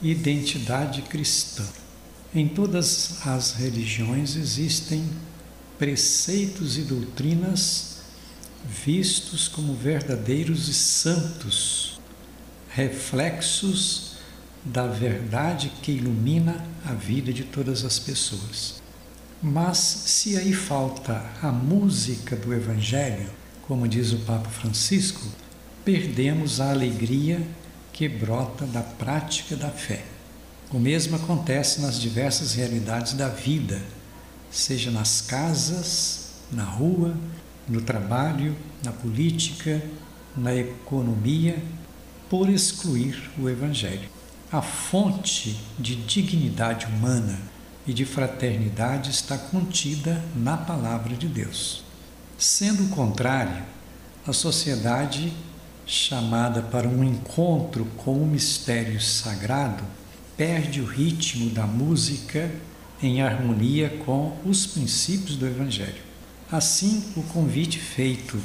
Identidade cristã. Em todas as religiões existem preceitos e doutrinas vistos como verdadeiros e santos, reflexos da verdade que ilumina a vida de todas as pessoas. Mas se aí falta a música do Evangelho, como diz o Papa Francisco, perdemos a alegria que brota da prática da fé. O mesmo acontece nas diversas realidades da vida, seja nas casas, na rua, no trabalho, na política, na economia, por excluir o Evangelho. A fonte de dignidade humana e de fraternidade está contida na palavra de Deus. Sendo o contrário, a sociedade chamada para um encontro com o mistério sagrado, perde o ritmo da música em harmonia com os princípios do Evangelho. Assim, o convite feito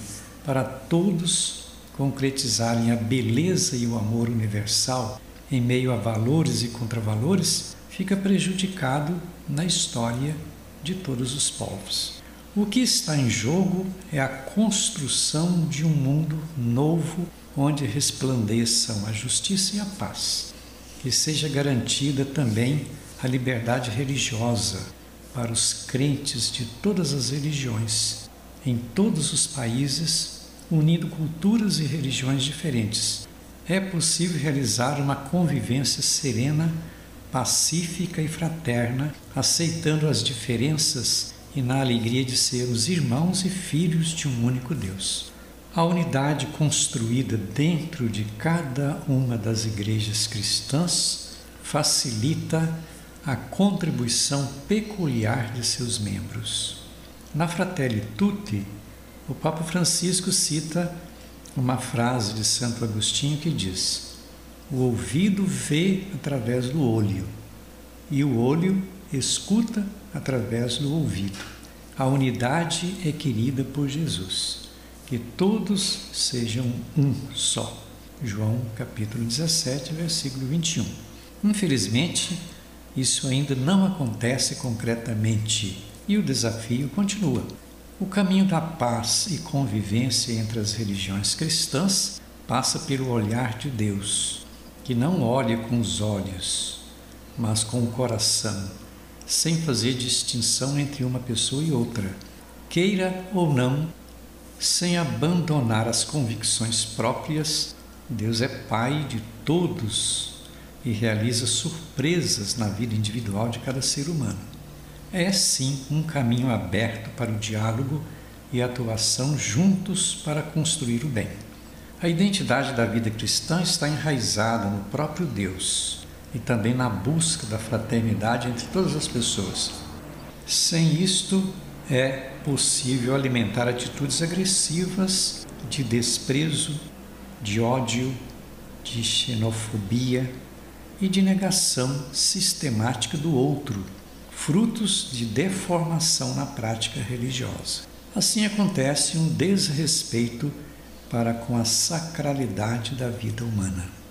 para todos concretizarem a beleza e o amor universal em meio a valores e contravalores fica prejudicado na história de todos os povos. O que está em jogo é a construção de um mundo novo onde resplandeçam a justiça e a paz, que seja garantida também a liberdade religiosa para os crentes de todas as religiões, em todos os países, unindo culturas e religiões diferentes. É possível realizar uma convivência serena, pacífica e fraterna, aceitando as diferenças e na alegria de ser os irmãos e filhos de um único Deus. A unidade construída dentro de cada uma das igrejas cristãs facilita a contribuição peculiar de seus membros. Na Fratelli Tutti, o Papa Francisco cita uma frase de Santo Agostinho que diz: O ouvido vê através do olho, e o olho escuta através do ouvido. A unidade é querida por Jesus, que todos sejam um só. João capítulo 17, versículo 21. Infelizmente, isso ainda não acontece concretamente e o desafio continua. O caminho da paz e convivência entre as religiões cristãs passa pelo olhar de Deus, que não olha com os olhos, mas com o coração sem fazer distinção entre uma pessoa e outra, queira ou não, sem abandonar as convicções próprias. Deus é Pai de todos e realiza surpresas na vida individual de cada ser humano. É sim um caminho aberto para o diálogo e atuação juntos para construir o bem. A identidade da vida cristã está enraizada no próprio Deus e também na busca da fraternidade entre todas as pessoas. Sem isto, é possível alimentar atitudes agressivas de desprezo, de ódio, de xenofobia e de negação sistemática do outro, frutos de deformação na prática religiosa. Assim acontece um desrespeito para com a sacralidade da vida humana.